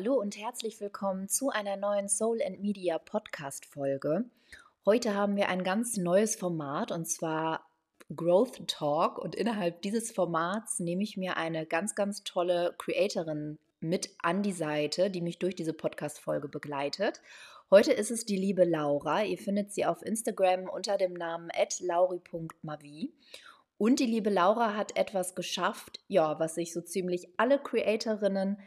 Hallo und herzlich willkommen zu einer neuen Soul and Media Podcast Folge. Heute haben wir ein ganz neues Format und zwar Growth Talk und innerhalb dieses Formats nehme ich mir eine ganz, ganz tolle Creatorin mit an die Seite, die mich durch diese Podcast Folge begleitet. Heute ist es die liebe Laura. Ihr findet sie auf Instagram unter dem Namen lauri.mavi. Und die liebe Laura hat etwas geschafft, ja, was sich so ziemlich alle Creatorinnen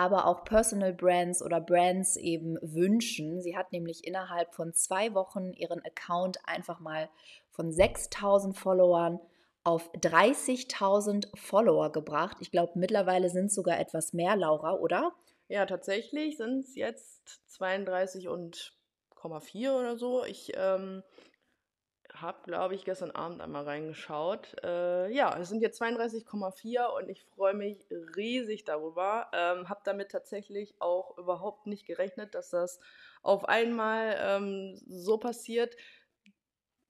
aber auch Personal Brands oder Brands eben wünschen. Sie hat nämlich innerhalb von zwei Wochen ihren Account einfach mal von 6000 Followern auf 30.000 Follower gebracht. Ich glaube, mittlerweile sind es sogar etwas mehr, Laura, oder? Ja, tatsächlich sind es jetzt 32 und 4 oder so. Ich ähm, habe, glaube ich, gestern Abend einmal reingeschaut. Äh, ja, es sind jetzt 32,4 und ich freue mich riesig darüber. Ähm, habe damit tatsächlich auch überhaupt nicht gerechnet, dass das auf einmal ähm, so passiert,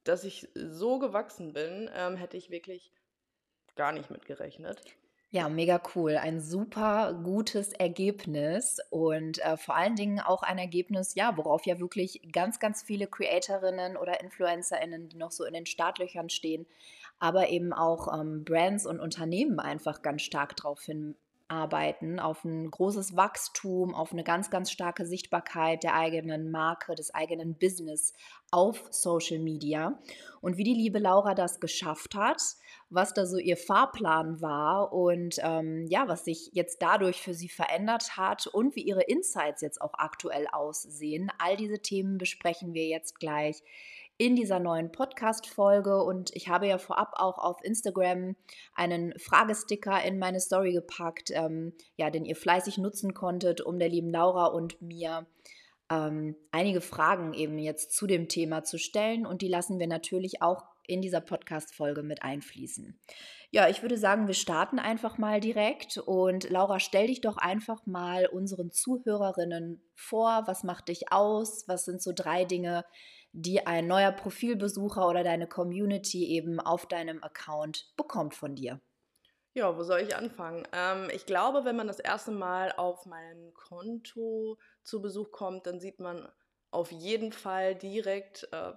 dass ich so gewachsen bin. Ähm, hätte ich wirklich gar nicht mit gerechnet. Ja, mega cool. Ein super gutes Ergebnis und äh, vor allen Dingen auch ein Ergebnis, ja, worauf ja wirklich ganz, ganz viele Creatorinnen oder InfluencerInnen, die noch so in den Startlöchern stehen, aber eben auch ähm, Brands und Unternehmen einfach ganz stark drauf hin arbeiten, auf ein großes Wachstum, auf eine ganz, ganz starke Sichtbarkeit der eigenen Marke, des eigenen Business auf Social Media. Und wie die liebe Laura das geschafft hat, was da so ihr Fahrplan war und ähm, ja, was sich jetzt dadurch für sie verändert hat und wie ihre Insights jetzt auch aktuell aussehen. All diese Themen besprechen wir jetzt gleich in dieser neuen Podcast-Folge. Und ich habe ja vorab auch auf Instagram einen Fragesticker in meine Story gepackt, ähm, ja, den ihr fleißig nutzen konntet, um der lieben Laura und mir ähm, einige Fragen eben jetzt zu dem Thema zu stellen. Und die lassen wir natürlich auch in dieser Podcast-Folge mit einfließen. Ja, ich würde sagen, wir starten einfach mal direkt. Und Laura, stell dich doch einfach mal unseren Zuhörerinnen vor. Was macht dich aus? Was sind so drei Dinge, die ein neuer Profilbesucher oder deine Community eben auf deinem Account bekommt von dir? Ja, wo soll ich anfangen? Ähm, ich glaube, wenn man das erste Mal auf mein Konto zu Besuch kommt, dann sieht man auf jeden Fall direkt, äh,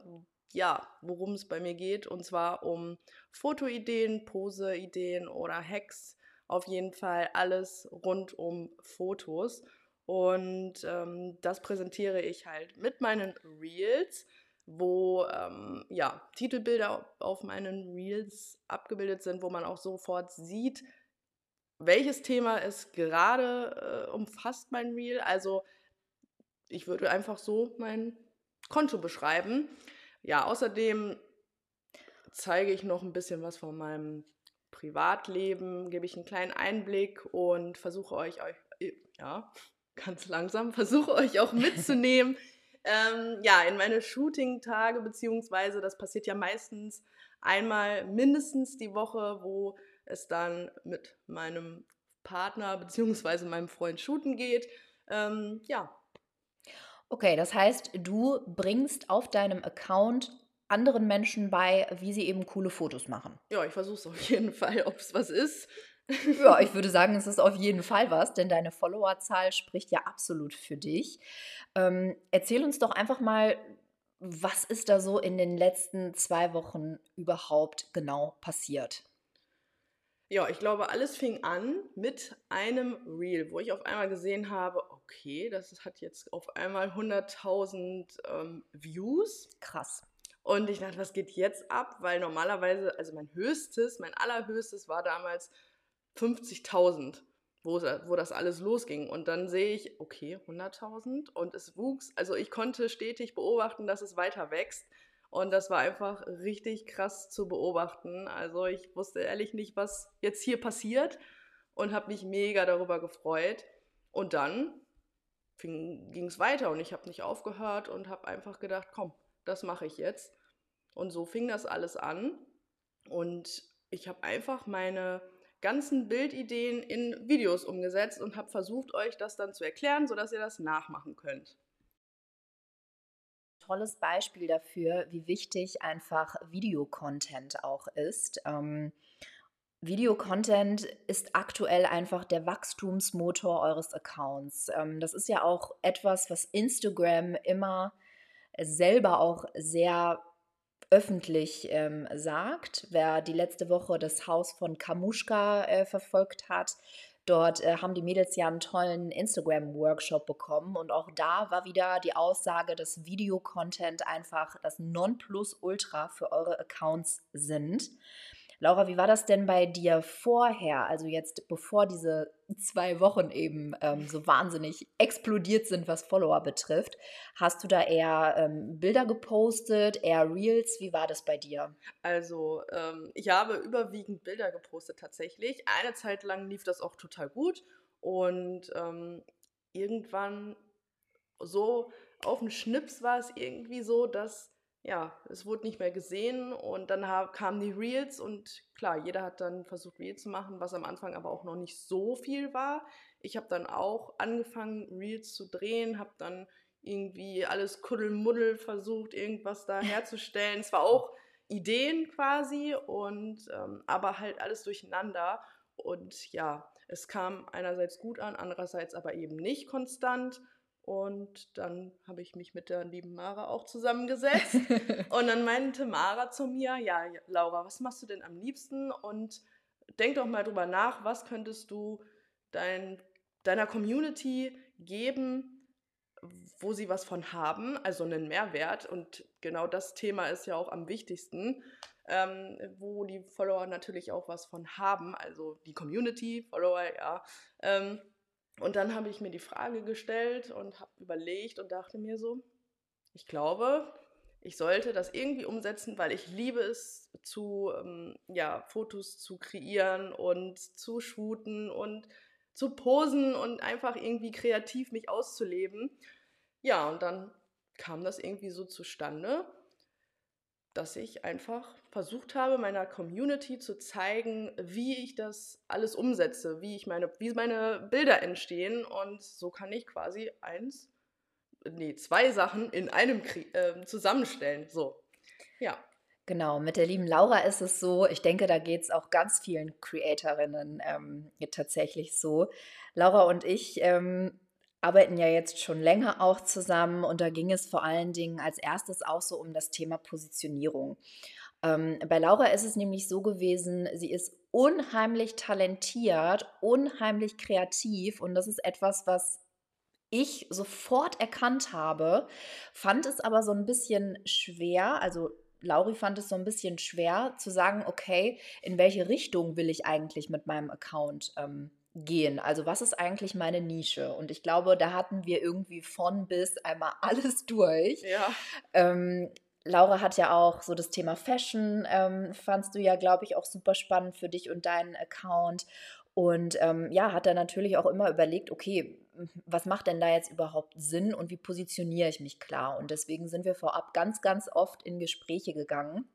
ja, worum es bei mir geht. Und zwar um Fotoideen, Poseideen oder Hacks. Auf jeden Fall alles rund um Fotos. Und ähm, das präsentiere ich halt mit meinen Reels wo ähm, ja, Titelbilder auf meinen Reels abgebildet sind, wo man auch sofort sieht, welches Thema es gerade äh, umfasst, mein Reel. Also ich würde einfach so mein Konto beschreiben. Ja, außerdem zeige ich noch ein bisschen was von meinem Privatleben, gebe ich einen kleinen Einblick und versuche euch, euch ja, ganz langsam, versuche euch auch mitzunehmen ähm, ja, in meine Shooting-Tage, beziehungsweise das passiert ja meistens einmal mindestens die Woche, wo es dann mit meinem Partner beziehungsweise meinem Freund shooten geht. Ähm, ja. Okay, das heißt, du bringst auf deinem Account anderen Menschen bei, wie sie eben coole Fotos machen. Ja, ich versuche es auf jeden Fall, ob es was ist. Ja, ich würde sagen, es ist auf jeden Fall was, denn deine Followerzahl spricht ja absolut für dich. Ähm, erzähl uns doch einfach mal, was ist da so in den letzten zwei Wochen überhaupt genau passiert? Ja, ich glaube, alles fing an mit einem Reel, wo ich auf einmal gesehen habe, okay, das hat jetzt auf einmal 100.000 ähm, Views. Krass. Und ich dachte, was geht jetzt ab? Weil normalerweise, also mein höchstes, mein allerhöchstes war damals 50.000 wo, wo das alles losging. Und dann sehe ich, okay, 100.000 und es wuchs. Also ich konnte stetig beobachten, dass es weiter wächst. Und das war einfach richtig krass zu beobachten. Also ich wusste ehrlich nicht, was jetzt hier passiert und habe mich mega darüber gefreut. Und dann ging es weiter und ich habe nicht aufgehört und habe einfach gedacht, komm, das mache ich jetzt. Und so fing das alles an. Und ich habe einfach meine ganzen Bildideen in Videos umgesetzt und habe versucht, euch das dann zu erklären, sodass ihr das nachmachen könnt. Tolles Beispiel dafür, wie wichtig einfach Videocontent auch ist. Ähm, Videocontent ist aktuell einfach der Wachstumsmotor eures Accounts. Ähm, das ist ja auch etwas, was Instagram immer selber auch sehr öffentlich ähm, sagt. Wer die letzte Woche das Haus von Kamuschka äh, verfolgt hat, dort äh, haben die Mädels ja einen tollen Instagram-Workshop bekommen und auch da war wieder die Aussage, dass Videocontent einfach das Nonplusultra für eure Accounts sind. Laura, wie war das denn bei dir vorher? Also jetzt, bevor diese zwei Wochen eben ähm, so wahnsinnig explodiert sind, was Follower betrifft. Hast du da eher ähm, Bilder gepostet, eher Reels? Wie war das bei dir? Also, ähm, ich habe überwiegend Bilder gepostet tatsächlich. Eine Zeit lang lief das auch total gut und ähm, irgendwann so auf den Schnips war es irgendwie so, dass ja, es wurde nicht mehr gesehen und dann kamen die Reels und klar, jeder hat dann versucht, Reels zu machen, was am Anfang aber auch noch nicht so viel war. Ich habe dann auch angefangen, Reels zu drehen, habe dann irgendwie alles Kuddelmuddel versucht, irgendwas da herzustellen. es war auch Ideen quasi und ähm, aber halt alles durcheinander und ja, es kam einerseits gut an, andererseits aber eben nicht konstant und dann habe ich mich mit der lieben Mara auch zusammengesetzt. und dann meinte Mara zu mir, ja, Laura, was machst du denn am liebsten? Und denk doch mal drüber nach, was könntest du dein, deiner Community geben, wo sie was von haben, also einen Mehrwert. Und genau das Thema ist ja auch am wichtigsten, ähm, wo die Follower natürlich auch was von haben, also die Community, Follower, ja. Ähm, und dann habe ich mir die Frage gestellt und habe überlegt und dachte mir so, ich glaube, ich sollte das irgendwie umsetzen, weil ich liebe es zu, ähm, ja, Fotos zu kreieren und zu shooten und zu posen und einfach irgendwie kreativ mich auszuleben. Ja, und dann kam das irgendwie so zustande dass ich einfach versucht habe, meiner Community zu zeigen, wie ich das alles umsetze, wie ich meine, wie meine Bilder entstehen. Und so kann ich quasi eins, nee, zwei Sachen in einem äh, zusammenstellen. So, ja. Genau, mit der lieben Laura ist es so, ich denke, da geht es auch ganz vielen Creatorinnen ähm, tatsächlich so. Laura und ich ähm, arbeiten ja jetzt schon länger auch zusammen und da ging es vor allen Dingen als erstes auch so um das Thema Positionierung. Ähm, bei Laura ist es nämlich so gewesen, sie ist unheimlich talentiert, unheimlich kreativ und das ist etwas, was ich sofort erkannt habe, fand es aber so ein bisschen schwer, also Lauri fand es so ein bisschen schwer zu sagen, okay, in welche Richtung will ich eigentlich mit meinem Account ähm, gehen. Also was ist eigentlich meine Nische? Und ich glaube, da hatten wir irgendwie von bis einmal alles durch. Ja. Ähm, Laura hat ja auch so das Thema Fashion, ähm, fandst du ja, glaube ich, auch super spannend für dich und deinen Account. Und ähm, ja, hat dann natürlich auch immer überlegt, okay, was macht denn da jetzt überhaupt Sinn und wie positioniere ich mich klar? Und deswegen sind wir vorab ganz, ganz oft in Gespräche gegangen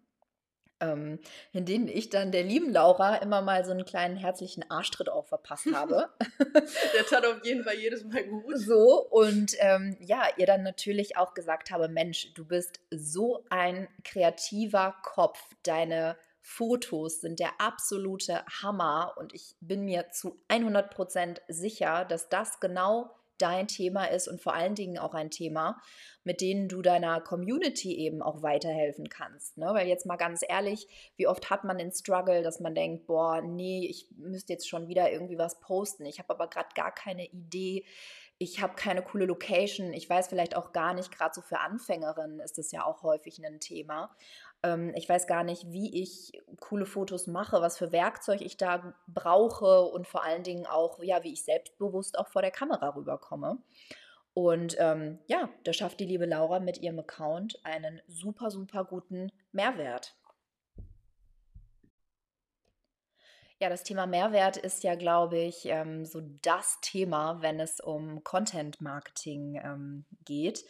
ähm, in denen ich dann der lieben Laura immer mal so einen kleinen herzlichen Arschtritt auch verpasst habe. der tat auf jeden Fall jedes Mal gut. So, und ähm, ja, ihr dann natürlich auch gesagt habe, Mensch, du bist so ein kreativer Kopf, deine Fotos sind der absolute Hammer und ich bin mir zu 100% sicher, dass das genau dein Thema ist und vor allen Dingen auch ein Thema, mit dem du deiner Community eben auch weiterhelfen kannst. Ne? Weil jetzt mal ganz ehrlich, wie oft hat man den Struggle, dass man denkt, boah, nee, ich müsste jetzt schon wieder irgendwie was posten. Ich habe aber gerade gar keine Idee. Ich habe keine coole Location. Ich weiß vielleicht auch gar nicht, gerade so für Anfängerinnen ist das ja auch häufig ein Thema. Ähm, ich weiß gar nicht, wie ich coole Fotos mache, was für Werkzeug ich da brauche und vor allen Dingen auch, ja, wie ich selbstbewusst auch vor der Kamera rüberkomme. Und ähm, ja, da schafft die liebe Laura mit ihrem Account einen super, super guten Mehrwert. Ja, das Thema Mehrwert ist ja, glaube ich, ähm, so das Thema, wenn es um Content Marketing ähm, geht.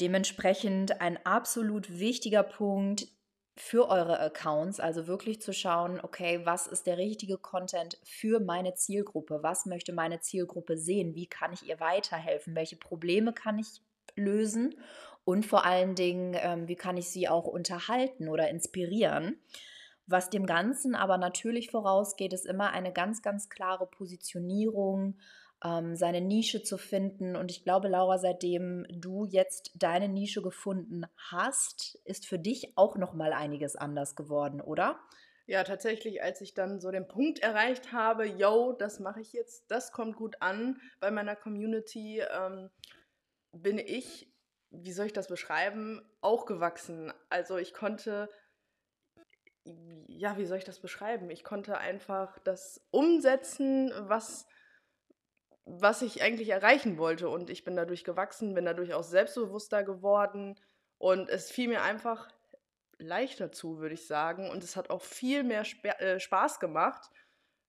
Dementsprechend ein absolut wichtiger Punkt für eure Accounts, also wirklich zu schauen, okay, was ist der richtige Content für meine Zielgruppe? Was möchte meine Zielgruppe sehen? Wie kann ich ihr weiterhelfen? Welche Probleme kann ich lösen? Und vor allen Dingen, ähm, wie kann ich sie auch unterhalten oder inspirieren? Was dem Ganzen aber natürlich vorausgeht, ist immer eine ganz, ganz klare Positionierung, ähm, seine Nische zu finden. Und ich glaube, Laura, seitdem du jetzt deine Nische gefunden hast, ist für dich auch noch mal einiges anders geworden, oder? Ja, tatsächlich, als ich dann so den Punkt erreicht habe, yo, das mache ich jetzt, das kommt gut an bei meiner Community, ähm, bin ich, wie soll ich das beschreiben, auch gewachsen. Also ich konnte, ja, wie soll ich das beschreiben? Ich konnte einfach das umsetzen, was, was ich eigentlich erreichen wollte. Und ich bin dadurch gewachsen, bin dadurch auch selbstbewusster geworden. Und es fiel mir einfach leichter zu, würde ich sagen. Und es hat auch viel mehr Sp äh, Spaß gemacht.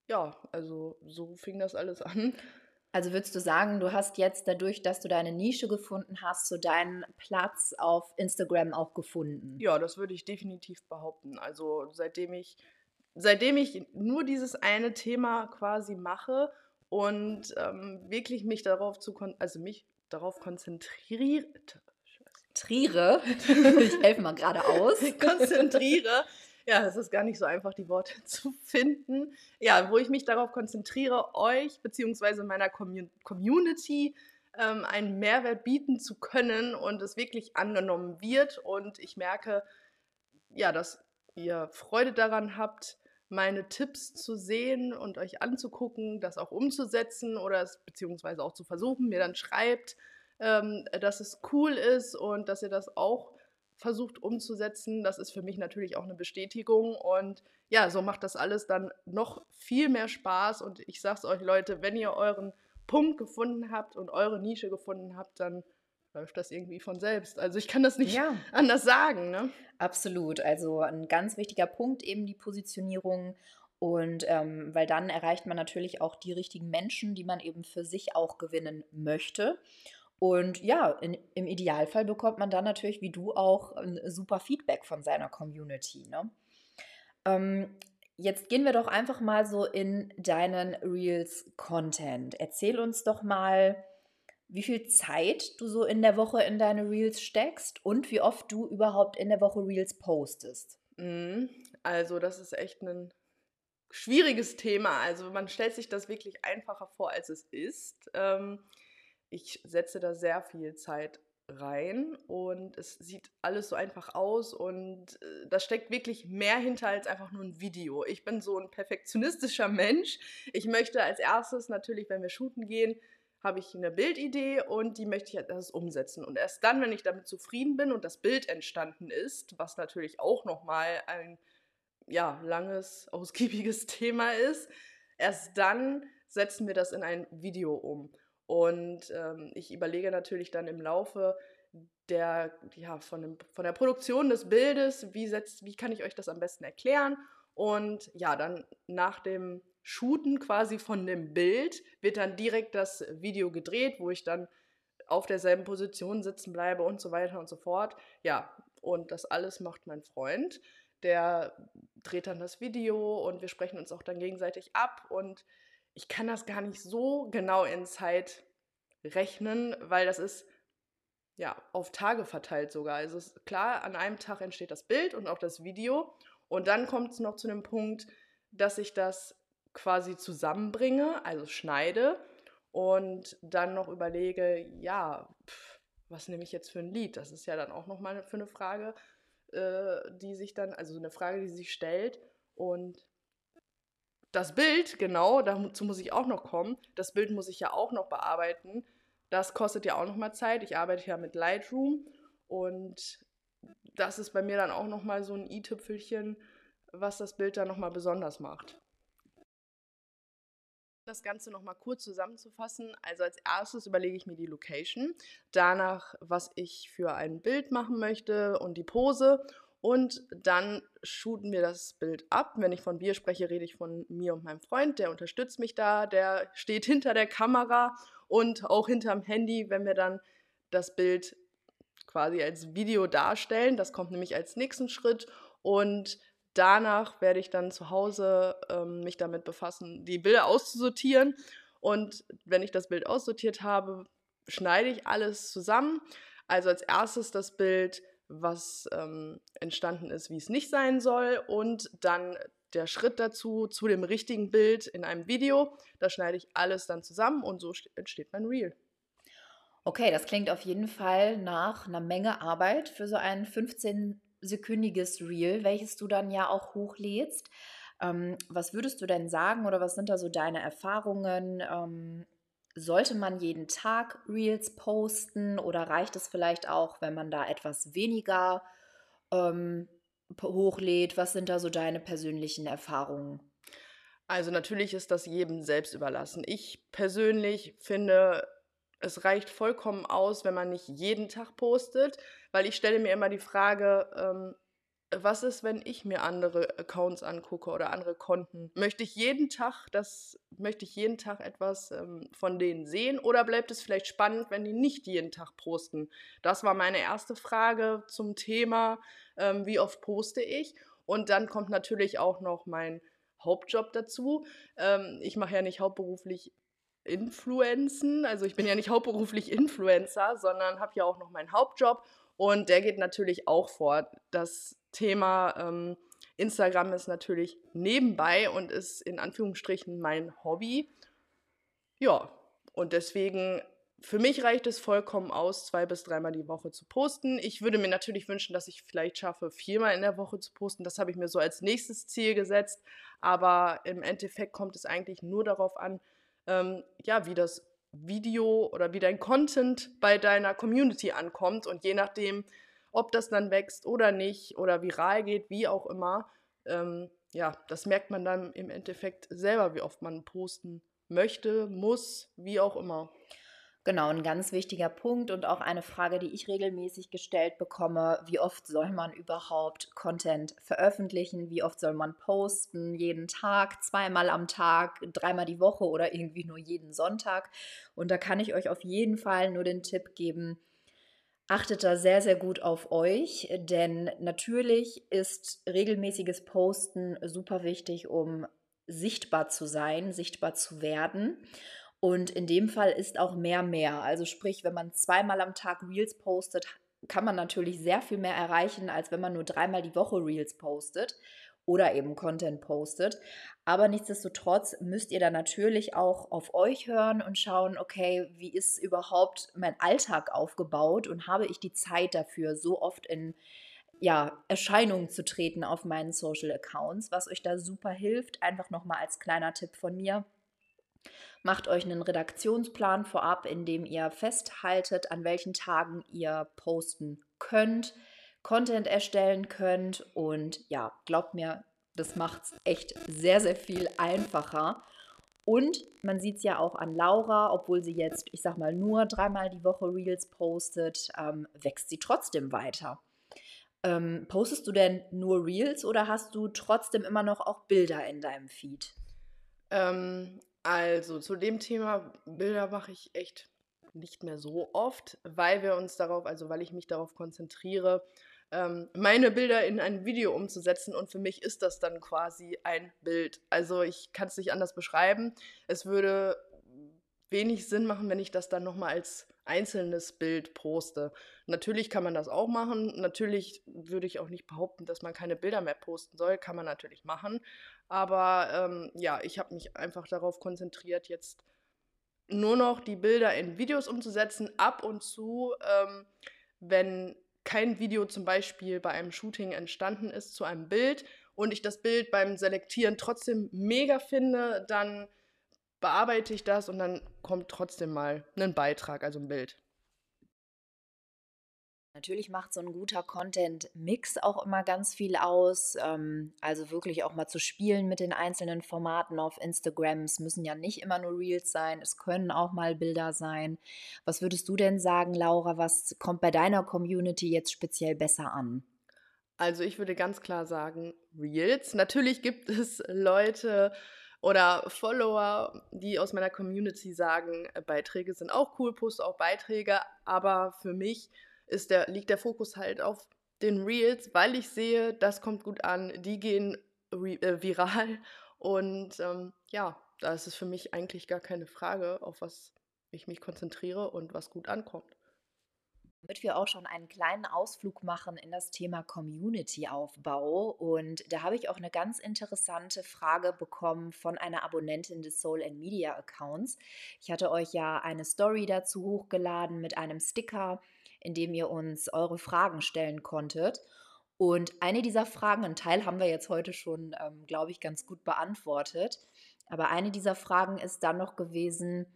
Ja, also so fing das alles an. Also würdest du sagen, du hast jetzt dadurch, dass du deine Nische gefunden hast, so deinen Platz auf Instagram auch gefunden? Ja, das würde ich definitiv behaupten. Also seitdem ich, seitdem ich nur dieses eine Thema quasi mache und ähm, wirklich mich darauf zu, also mich darauf konzentriert, Triere. ich helfe mal gerade aus. konzentriere. Ja, es ist gar nicht so einfach, die Worte zu finden. Ja, wo ich mich darauf konzentriere, euch bzw. meiner Community ähm, einen Mehrwert bieten zu können und es wirklich angenommen wird. Und ich merke, ja, dass ihr Freude daran habt, meine Tipps zu sehen und euch anzugucken, das auch umzusetzen oder es beziehungsweise auch zu versuchen, mir dann schreibt, ähm, dass es cool ist und dass ihr das auch versucht umzusetzen. Das ist für mich natürlich auch eine Bestätigung und ja, so macht das alles dann noch viel mehr Spaß und ich sag's euch Leute, wenn ihr euren Punkt gefunden habt und eure Nische gefunden habt, dann läuft das irgendwie von selbst. Also ich kann das nicht ja. anders sagen. Ne? Absolut. Also ein ganz wichtiger Punkt eben die Positionierung. Und ähm, weil dann erreicht man natürlich auch die richtigen Menschen, die man eben für sich auch gewinnen möchte. Und ja, in, im Idealfall bekommt man dann natürlich, wie du auch, ein super Feedback von seiner Community. Ne? Ähm, jetzt gehen wir doch einfach mal so in deinen Reels-Content. Erzähl uns doch mal, wie viel Zeit du so in der Woche in deine Reels steckst und wie oft du überhaupt in der Woche Reels postest. Mhm. Also, das ist echt ein schwieriges Thema. Also, man stellt sich das wirklich einfacher vor, als es ist. Ähm, ich setze da sehr viel Zeit rein und es sieht alles so einfach aus und äh, da steckt wirklich mehr hinter als einfach nur ein Video. Ich bin so ein perfektionistischer Mensch. Ich möchte als erstes natürlich, wenn wir shooten gehen, habe ich eine Bildidee und die möchte ich als umsetzen. Und erst dann, wenn ich damit zufrieden bin und das Bild entstanden ist, was natürlich auch nochmal ein ja, langes, ausgiebiges Thema ist, erst dann setzen wir das in ein Video um. Und ähm, ich überlege natürlich dann im Laufe der, ja, von, dem, von der Produktion des Bildes, wie, setzt, wie kann ich euch das am besten erklären. Und ja, dann nach dem Shooten quasi von dem Bild wird dann direkt das Video gedreht, wo ich dann auf derselben Position sitzen bleibe und so weiter und so fort. Ja, und das alles macht mein Freund. Der dreht dann das Video und wir sprechen uns auch dann gegenseitig ab und ich kann das gar nicht so genau in Zeit rechnen, weil das ist ja auf Tage verteilt sogar. Also klar, an einem Tag entsteht das Bild und auch das Video und dann kommt es noch zu dem Punkt, dass ich das quasi zusammenbringe, also schneide und dann noch überlege, ja, pff, was nehme ich jetzt für ein Lied? Das ist ja dann auch nochmal für eine Frage, äh, die sich dann, also eine Frage, die sich stellt und das Bild, genau, dazu muss ich auch noch kommen. Das Bild muss ich ja auch noch bearbeiten. Das kostet ja auch noch mal Zeit. Ich arbeite ja mit Lightroom und das ist bei mir dann auch noch mal so ein i-Tüpfelchen, was das Bild dann noch mal besonders macht. Das Ganze noch mal kurz zusammenzufassen. Also als erstes überlege ich mir die Location, danach, was ich für ein Bild machen möchte und die Pose und dann shooten wir das Bild ab. Wenn ich von wir spreche, rede ich von mir und meinem Freund. Der unterstützt mich da, der steht hinter der Kamera und auch hinterm Handy, wenn wir dann das Bild quasi als Video darstellen. Das kommt nämlich als nächsten Schritt. Und danach werde ich dann zu Hause ähm, mich damit befassen, die Bilder auszusortieren. Und wenn ich das Bild aussortiert habe, schneide ich alles zusammen. Also als erstes das Bild, was ähm, entstanden ist, wie es nicht sein soll. Und dann der Schritt dazu, zu dem richtigen Bild in einem Video. Da schneide ich alles dann zusammen und so entsteht mein Reel. Okay, das klingt auf jeden Fall nach einer Menge Arbeit für so einen 15 sekündiges Reel, welches du dann ja auch hochlädst. Ähm, was würdest du denn sagen oder was sind da so deine Erfahrungen? Ähm, sollte man jeden Tag Reels posten oder reicht es vielleicht auch, wenn man da etwas weniger ähm, hochlädt? Was sind da so deine persönlichen Erfahrungen? Also natürlich ist das jedem selbst überlassen. Ich persönlich finde, es reicht vollkommen aus, wenn man nicht jeden Tag postet, weil ich stelle mir immer die Frage, ähm, was ist, wenn ich mir andere Accounts angucke oder andere Konten? Möchte ich jeden Tag das, möchte ich jeden Tag etwas ähm, von denen sehen oder bleibt es vielleicht spannend, wenn die nicht jeden Tag posten? Das war meine erste Frage zum Thema, ähm, wie oft poste ich? Und dann kommt natürlich auch noch mein Hauptjob dazu. Ähm, ich mache ja nicht hauptberuflich Influenzen, also ich bin ja nicht hauptberuflich Influencer, sondern habe ja auch noch meinen Hauptjob und der geht natürlich auch fort. Das Thema ähm, Instagram ist natürlich nebenbei und ist in Anführungsstrichen mein Hobby. Ja, und deswegen, für mich reicht es vollkommen aus, zwei bis dreimal die Woche zu posten. Ich würde mir natürlich wünschen, dass ich vielleicht schaffe, viermal in der Woche zu posten. Das habe ich mir so als nächstes Ziel gesetzt. Aber im Endeffekt kommt es eigentlich nur darauf an, ähm, ja, wie das Video oder wie dein Content bei deiner Community ankommt. Und je nachdem, ob das dann wächst oder nicht oder viral geht, wie auch immer, ähm, ja, das merkt man dann im Endeffekt selber, wie oft man posten möchte, muss, wie auch immer. Genau, ein ganz wichtiger Punkt und auch eine Frage, die ich regelmäßig gestellt bekomme, wie oft soll man überhaupt Content veröffentlichen, wie oft soll man posten, jeden Tag, zweimal am Tag, dreimal die Woche? Oder irgendwie nur jeden Sonntag. Und da kann ich euch auf jeden Fall nur den Tipp geben, achtet da sehr, sehr gut auf euch, denn natürlich ist regelmäßiges Posten super wichtig, um sichtbar zu sein, sichtbar zu werden. Und in dem Fall ist auch mehr mehr. Also sprich, wenn man zweimal am Tag Reels postet, kann man natürlich sehr viel mehr erreichen, als wenn man nur dreimal die Woche Reels postet oder eben Content postet. Aber nichtsdestotrotz müsst ihr dann natürlich auch auf euch hören und schauen, okay, wie ist überhaupt mein Alltag aufgebaut und habe ich die Zeit dafür, so oft in ja, Erscheinung zu treten auf meinen Social Accounts, was euch da super hilft. Einfach nochmal als kleiner Tipp von mir Macht euch einen Redaktionsplan vorab, in dem ihr festhaltet, an welchen Tagen ihr posten könnt, Content erstellen könnt. Und ja, glaubt mir, das macht es echt sehr, sehr viel einfacher. Und man sieht es ja auch an Laura, obwohl sie jetzt, ich sag mal, nur dreimal die Woche Reels postet, ähm, wächst sie trotzdem weiter. Ähm, postest du denn nur Reels oder hast du trotzdem immer noch auch Bilder in deinem Feed? Ähm, also zu dem Thema Bilder mache ich echt nicht mehr so oft, weil wir uns darauf, also weil ich mich darauf konzentriere, ähm, meine Bilder in ein Video umzusetzen und für mich ist das dann quasi ein Bild. Also ich kann es nicht anders beschreiben. Es würde wenig Sinn machen, wenn ich das dann nochmal als einzelnes Bild poste. Natürlich kann man das auch machen. Natürlich würde ich auch nicht behaupten, dass man keine Bilder mehr posten soll. Kann man natürlich machen. Aber ähm, ja, ich habe mich einfach darauf konzentriert, jetzt nur noch die Bilder in Videos umzusetzen. Ab und zu, ähm, wenn kein Video zum Beispiel bei einem Shooting entstanden ist zu einem Bild und ich das Bild beim Selektieren trotzdem mega finde, dann bearbeite ich das und dann kommt trotzdem mal ein Beitrag, also ein Bild. Natürlich macht so ein guter Content-Mix auch immer ganz viel aus. Ähm, also wirklich auch mal zu spielen mit den einzelnen Formaten auf Instagram. Es müssen ja nicht immer nur Reels sein, es können auch mal Bilder sein. Was würdest du denn sagen, Laura, was kommt bei deiner Community jetzt speziell besser an? Also ich würde ganz klar sagen, Reels. Natürlich gibt es Leute, oder Follower, die aus meiner Community sagen, äh, Beiträge sind auch cool, poste auch Beiträge, aber für mich ist der, liegt der Fokus halt auf den Reels, weil ich sehe, das kommt gut an, die gehen äh, viral und ähm, ja, da ist es für mich eigentlich gar keine Frage, auf was ich mich konzentriere und was gut ankommt. damit wir auch schon einen kleinen Ausflug machen in das Thema Community-Aufbau. Und da habe ich auch eine ganz interessante Frage bekommen von einer Abonnentin des Soul and Media Accounts. Ich hatte euch ja eine Story dazu hochgeladen mit einem Sticker, in dem ihr uns eure Fragen stellen konntet. Und eine dieser Fragen, einen Teil haben wir jetzt heute schon, ähm, glaube ich, ganz gut beantwortet. Aber eine dieser Fragen ist dann noch gewesen,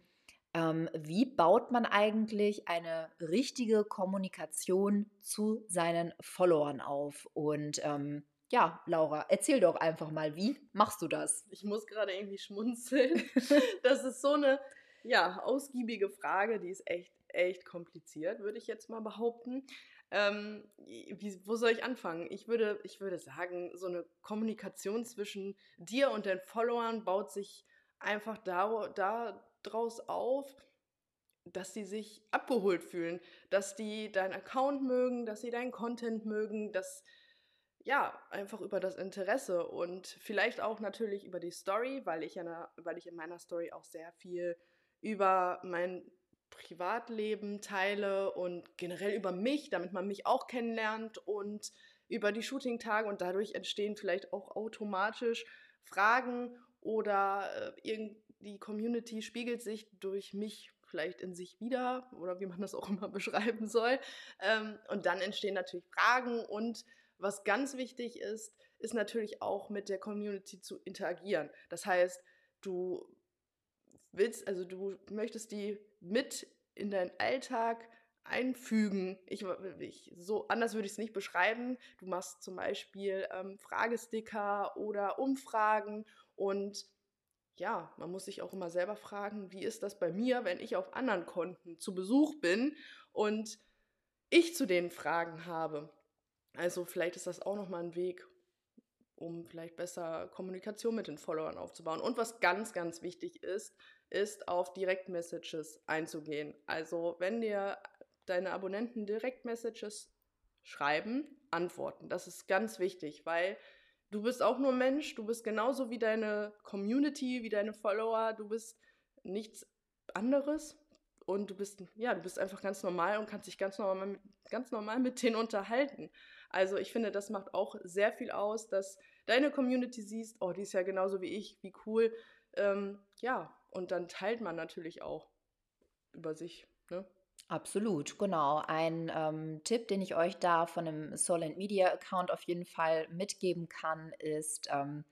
ähm, wie baut man eigentlich eine richtige Kommunikation zu seinen Followern auf? Und ähm, ja, Laura, erzähl doch einfach mal, wie machst du das? Ich muss gerade irgendwie schmunzeln. das ist so eine ja, ausgiebige Frage, die ist echt, echt kompliziert, würde ich jetzt mal behaupten. Ähm, wie, wo soll ich anfangen? Ich würde, ich würde sagen, so eine Kommunikation zwischen dir und den Followern baut sich einfach da, da auf, dass sie sich abgeholt fühlen, dass die deinen Account mögen, dass sie deinen Content mögen, dass ja, einfach über das Interesse und vielleicht auch natürlich über die Story, weil ich ja, weil ich in meiner Story auch sehr viel über mein Privatleben teile und generell über mich, damit man mich auch kennenlernt und über die Shooting-Tage und dadurch entstehen vielleicht auch automatisch Fragen oder äh, die Community spiegelt sich durch mich vielleicht in sich wieder oder wie man das auch immer beschreiben soll. Ähm, und dann entstehen natürlich Fragen und was ganz wichtig ist, ist natürlich auch mit der Community zu interagieren. Das heißt, du willst, also du möchtest die mit in deinen Alltag einfügen. Ich, ich, so anders würde ich es nicht beschreiben. Du machst zum Beispiel ähm, Fragesticker oder Umfragen und ja, man muss sich auch immer selber fragen, wie ist das bei mir, wenn ich auf anderen Konten zu Besuch bin und ich zu den Fragen habe. Also vielleicht ist das auch nochmal ein Weg, um vielleicht besser Kommunikation mit den Followern aufzubauen. Und was ganz, ganz wichtig ist, ist auf Direktmessages einzugehen. Also wenn dir deine Abonnenten Direktmessages schreiben, antworten. Das ist ganz wichtig, weil du bist auch nur Mensch, du bist genauso wie deine Community, wie deine Follower, du bist nichts anderes und du bist ja, du bist einfach ganz normal und kannst dich ganz normal mit, ganz normal mit denen unterhalten. Also ich finde, das macht auch sehr viel aus, dass deine Community siehst, oh, die ist ja genauso wie ich, wie cool. Ähm, ja, und dann teilt man natürlich auch über sich. Ne? Absolut, genau. Ein ähm, Tipp, den ich euch da von einem Solent Media Account auf jeden Fall mitgeben kann, ist ähm,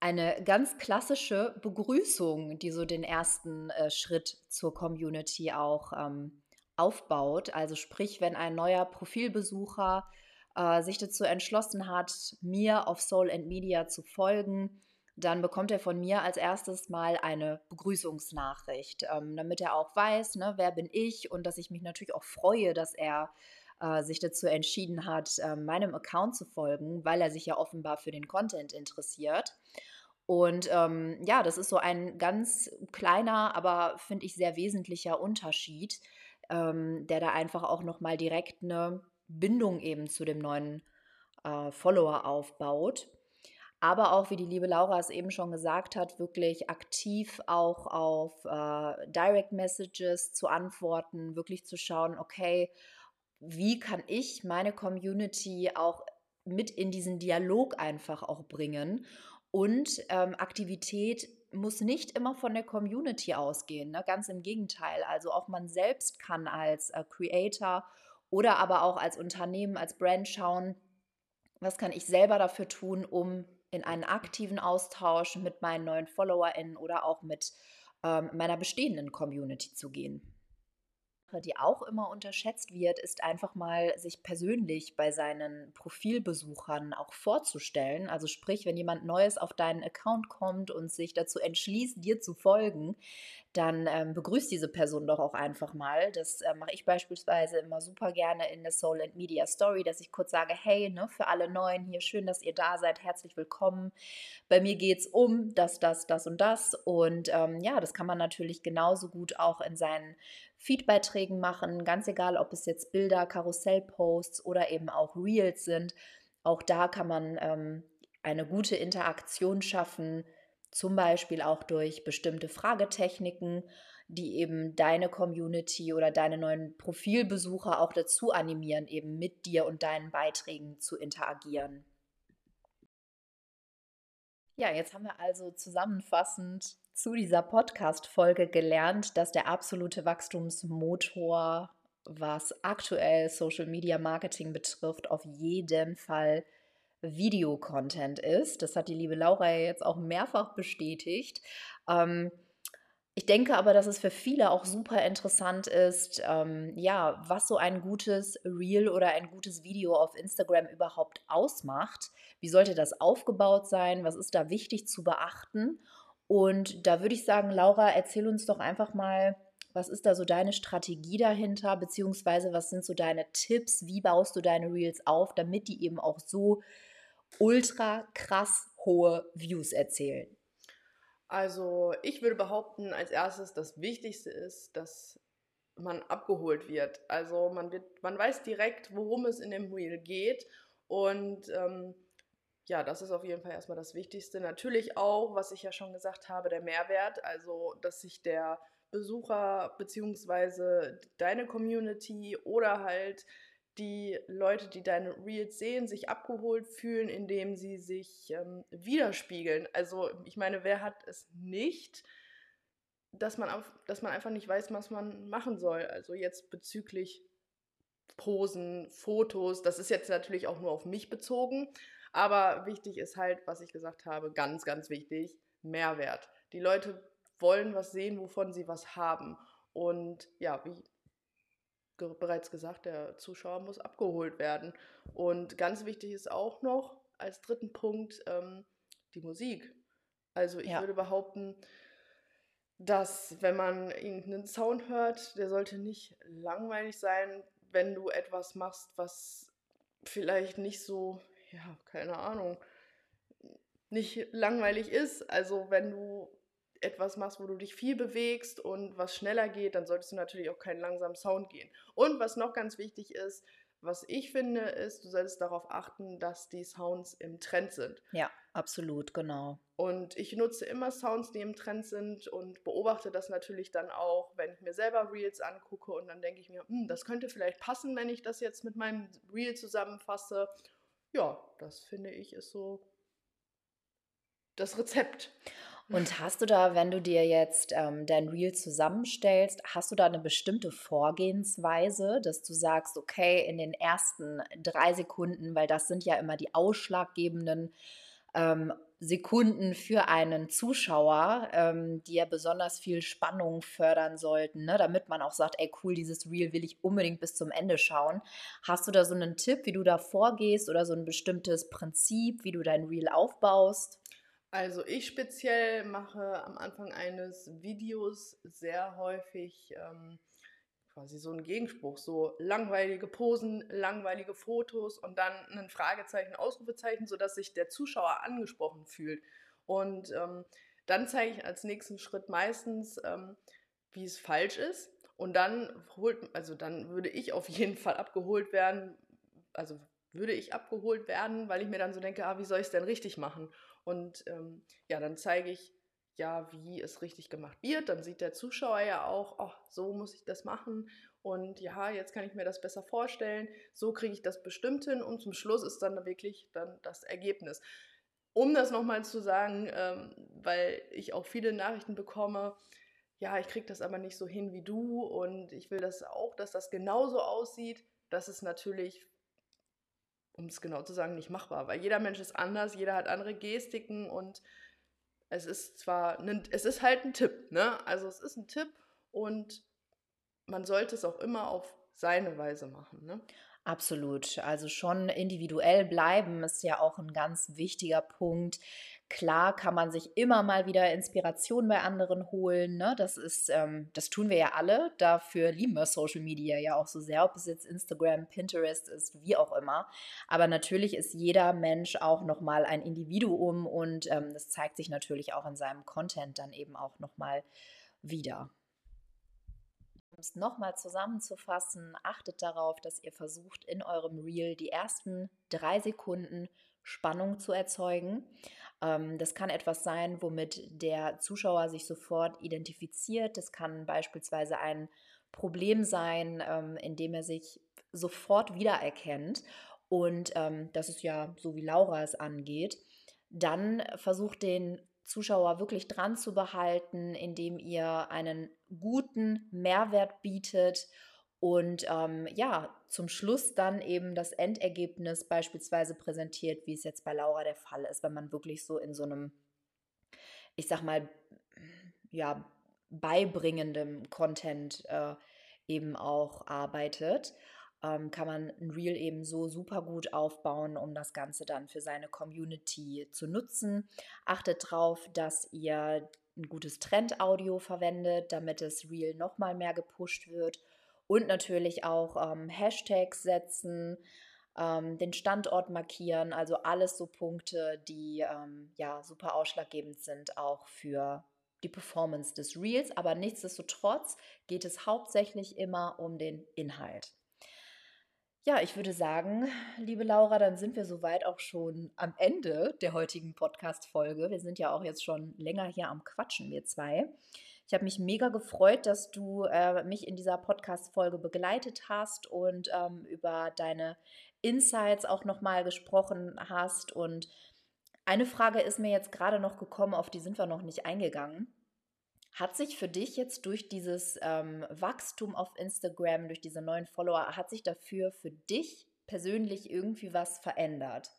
eine ganz klassische Begrüßung, die so den ersten äh, Schritt zur Community auch ähm, aufbaut. Also sprich, wenn ein neuer Profilbesucher äh, sich dazu entschlossen hat, mir auf Soul and Media zu folgen, dann bekommt er von mir als erstes mal eine Begrüßungsnachricht, ähm, damit er auch weiß, ne, wer bin ich und dass ich mich natürlich auch freue, dass er äh, sich dazu entschieden hat, äh, meinem Account zu folgen, weil er sich ja offenbar für den Content interessiert. Und ähm, ja, das ist so ein ganz kleiner, aber finde ich sehr wesentlicher Unterschied, ähm, der da einfach auch nochmal direkt eine Bindung eben zu dem neuen äh, Follower aufbaut. Aber auch, wie die liebe Laura es eben schon gesagt hat, wirklich aktiv auch auf äh, Direct Messages zu antworten, wirklich zu schauen, okay, wie kann ich meine Community auch mit in diesen Dialog einfach auch bringen. Und ähm, Aktivität muss nicht immer von der Community ausgehen, ne? ganz im Gegenteil. Also auch man selbst kann als äh, Creator oder aber auch als Unternehmen, als Brand schauen, was kann ich selber dafür tun, um in einen aktiven Austausch mit meinen neuen FollowerInnen oder auch mit ähm, meiner bestehenden Community zu gehen die auch immer unterschätzt wird, ist einfach mal sich persönlich bei seinen Profilbesuchern auch vorzustellen. Also sprich, wenn jemand Neues auf deinen Account kommt und sich dazu entschließt, dir zu folgen, dann ähm, begrüßt diese Person doch auch einfach mal. Das äh, mache ich beispielsweise immer super gerne in der Soul and Media Story, dass ich kurz sage, hey, ne, für alle Neuen hier, schön, dass ihr da seid, herzlich willkommen. Bei mir geht es um das, das, das und das. Und ähm, ja, das kann man natürlich genauso gut auch in seinen Feedbeiträgen machen, ganz egal, ob es jetzt Bilder, Karussellposts oder eben auch Reels sind. Auch da kann man ähm, eine gute Interaktion schaffen Zum Beispiel auch durch bestimmte Fragetechniken, die eben deine Community oder deine neuen Profilbesucher auch dazu animieren, eben mit dir und deinen Beiträgen zu interagieren. Ja, jetzt haben wir also zusammenfassend zu dieser Podcast-Folge gelernt, dass der absolute Wachstumsmotor, was aktuell Social Media Marketing betrifft, auf jeden Fall Videocontent ist. Das hat die liebe Laura jetzt auch mehrfach bestätigt. Ähm, ich denke aber, dass es für viele auch super interessant ist, ähm, ja, was so ein gutes Reel oder ein gutes Video auf Instagram überhaupt ausmacht. Wie sollte das aufgebaut sein? Was ist da wichtig zu beachten? Und da würde ich sagen, Laura, erzähl uns doch einfach mal, was ist da so deine Strategie dahinter, beziehungsweise was sind so deine Tipps? Wie baust du deine Reels auf, damit die eben auch so ultra krass hohe Views erzählen? Also ich würde behaupten, als erstes das Wichtigste ist, dass man abgeholt wird. Also man wird, man weiß direkt, worum es in dem Reel geht. Und ähm, ja, das ist auf jeden Fall erstmal das Wichtigste. Natürlich auch, was ich ja schon gesagt habe, der Mehrwert. Also, dass sich der Besucher bzw. deine Community oder halt die Leute, die deine Reels sehen, sich abgeholt fühlen, indem sie sich ähm, widerspiegeln. Also ich meine, wer hat es nicht, dass man, auf, dass man einfach nicht weiß, was man machen soll. Also jetzt bezüglich Posen, Fotos, das ist jetzt natürlich auch nur auf mich bezogen, aber wichtig ist halt, was ich gesagt habe, ganz, ganz wichtig, Mehrwert. Die Leute wollen was sehen, wovon sie was haben. Und ja, wie bereits gesagt, der Zuschauer muss abgeholt werden. Und ganz wichtig ist auch noch als dritten Punkt ähm, die Musik. Also ich ja. würde behaupten, dass wenn man irgendeinen Sound hört, der sollte nicht langweilig sein, wenn du etwas machst, was vielleicht nicht so, ja, keine Ahnung, nicht langweilig ist. Also wenn du etwas machst, wo du dich viel bewegst und was schneller geht, dann solltest du natürlich auch keinen langsamen Sound gehen. Und was noch ganz wichtig ist, was ich finde, ist, du solltest darauf achten, dass die Sounds im Trend sind. Ja, absolut, genau. Und ich nutze immer Sounds, die im Trend sind und beobachte das natürlich dann auch, wenn ich mir selber Reels angucke und dann denke ich mir, hm, das könnte vielleicht passen, wenn ich das jetzt mit meinem Reel zusammenfasse. Ja, das finde ich ist so das Rezept. Und hast du da, wenn du dir jetzt ähm, dein Reel zusammenstellst, hast du da eine bestimmte Vorgehensweise, dass du sagst, okay, in den ersten drei Sekunden, weil das sind ja immer die ausschlaggebenden ähm, Sekunden für einen Zuschauer, ähm, die ja besonders viel Spannung fördern sollten, ne? damit man auch sagt, ey cool, dieses Reel will ich unbedingt bis zum Ende schauen. Hast du da so einen Tipp, wie du da vorgehst oder so ein bestimmtes Prinzip, wie du dein Reel aufbaust? Also ich speziell mache am Anfang eines Videos sehr häufig ähm, quasi so einen Gegenspruch, so langweilige Posen, langweilige Fotos und dann ein Fragezeichen, Ausrufezeichen, sodass sich der Zuschauer angesprochen fühlt. Und ähm, dann zeige ich als nächsten Schritt meistens, ähm, wie es falsch ist. Und dann holt, also dann würde ich auf jeden Fall abgeholt werden, also würde ich abgeholt werden, weil ich mir dann so denke, ah, wie soll ich es denn richtig machen? Und ähm, ja, dann zeige ich ja, wie es richtig gemacht wird. Dann sieht der Zuschauer ja auch, oh, so muss ich das machen. Und ja, jetzt kann ich mir das besser vorstellen. So kriege ich das bestimmt hin. Und zum Schluss ist dann wirklich dann das Ergebnis. Um das nochmal zu sagen, ähm, weil ich auch viele Nachrichten bekomme, ja, ich kriege das aber nicht so hin wie du und ich will das auch, dass das genauso aussieht. Das ist natürlich um es genau zu sagen, nicht machbar, weil jeder Mensch ist anders, jeder hat andere Gestiken und es ist zwar, ein, es ist halt ein Tipp, ne? Also es ist ein Tipp und man sollte es auch immer auf seine Weise machen, ne? Absolut. Also schon individuell bleiben ist ja auch ein ganz wichtiger Punkt. Klar kann man sich immer mal wieder Inspiration bei anderen holen. Ne? Das ist, ähm, das tun wir ja alle. Dafür lieben wir Social Media ja auch so sehr, ob es jetzt Instagram, Pinterest ist, wie auch immer. Aber natürlich ist jeder Mensch auch nochmal ein Individuum und ähm, das zeigt sich natürlich auch in seinem Content dann eben auch nochmal wieder. Um es nochmal zusammenzufassen, achtet darauf, dass ihr versucht, in eurem Reel die ersten drei Sekunden Spannung zu erzeugen. Ähm, das kann etwas sein, womit der Zuschauer sich sofort identifiziert. Das kann beispielsweise ein Problem sein, ähm, in dem er sich sofort wiedererkennt. Und ähm, das ist ja so, wie Laura es angeht. Dann versucht den Zuschauer wirklich dran zu behalten, indem ihr einen guten Mehrwert bietet und ähm, ja, zum Schluss dann eben das Endergebnis beispielsweise präsentiert, wie es jetzt bei Laura der Fall ist, wenn man wirklich so in so einem, ich sag mal, ja, beibringendem Content äh, eben auch arbeitet ähm, kann man ein Reel eben so super gut aufbauen, um das Ganze dann für seine Community zu nutzen. Achtet darauf, dass ihr ein gutes Trend-Audio verwendet, damit das Reel nochmal mehr gepusht wird. Und natürlich auch ähm, Hashtags setzen, ähm, den Standort markieren, also alles so Punkte, die ähm, ja super ausschlaggebend sind, auch für die Performance des Reels. Aber nichtsdestotrotz geht es hauptsächlich immer um den Inhalt. Ja, ich würde sagen, liebe Laura, dann sind wir soweit auch schon am Ende der heutigen Podcast-Folge. Wir sind ja auch jetzt schon länger hier am Quatschen, wir zwei. Ich habe mich mega gefreut, dass du äh, mich in dieser Podcast-Folge begleitet hast und ähm, über deine Insights auch nochmal gesprochen hast. Und eine Frage ist mir jetzt gerade noch gekommen, auf die sind wir noch nicht eingegangen. Hat sich für dich jetzt durch dieses ähm, Wachstum auf Instagram, durch diese neuen Follower, hat sich dafür für dich persönlich irgendwie was verändert?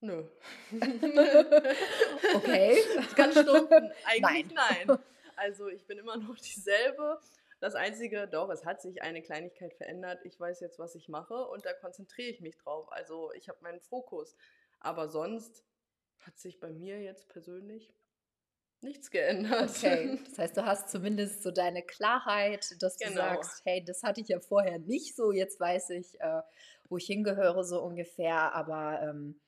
Nö. okay. Ganz stumpf. Eigentlich nein. nein. Also ich bin immer noch dieselbe. Das Einzige, doch, es hat sich eine Kleinigkeit verändert. Ich weiß jetzt, was ich mache und da konzentriere ich mich drauf. Also ich habe meinen Fokus. Aber sonst hat sich bei mir jetzt persönlich nichts geändert. Okay, das heißt, du hast zumindest so deine Klarheit, dass genau. du sagst, hey, das hatte ich ja vorher nicht so, jetzt weiß ich, äh, wo ich hingehöre so ungefähr, aber ähm,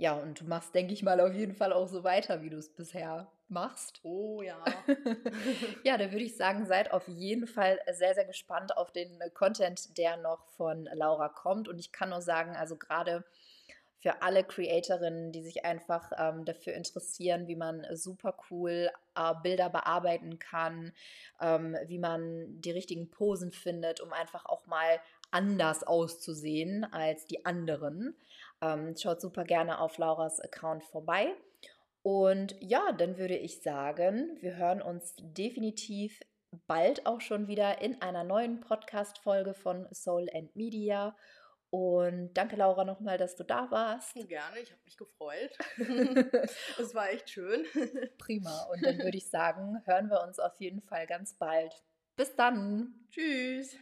ja, und du machst, denke ich mal, auf jeden Fall auch so weiter, wie du es bisher machst. Oh ja. ja, da würde ich sagen, seid auf jeden Fall sehr, sehr gespannt auf den Content, der noch von Laura kommt. Und ich kann nur sagen, also gerade für alle Creatorinnen, die sich einfach ähm, dafür interessieren, wie man super cool äh, Bilder bearbeiten kann, ähm, wie man die richtigen Posen findet, um einfach auch mal anders auszusehen als die anderen. Ähm, schaut super gerne auf Lauras Account vorbei. Und ja, dann würde ich sagen, wir hören uns definitiv bald auch schon wieder in einer neuen Podcast-Folge von Soul and Media. Und danke, Laura, nochmal, dass du da warst. Gerne, ich habe mich gefreut. Es war echt schön. Prima. Und dann würde ich sagen, hören wir uns auf jeden Fall ganz bald. Bis dann. Tschüss.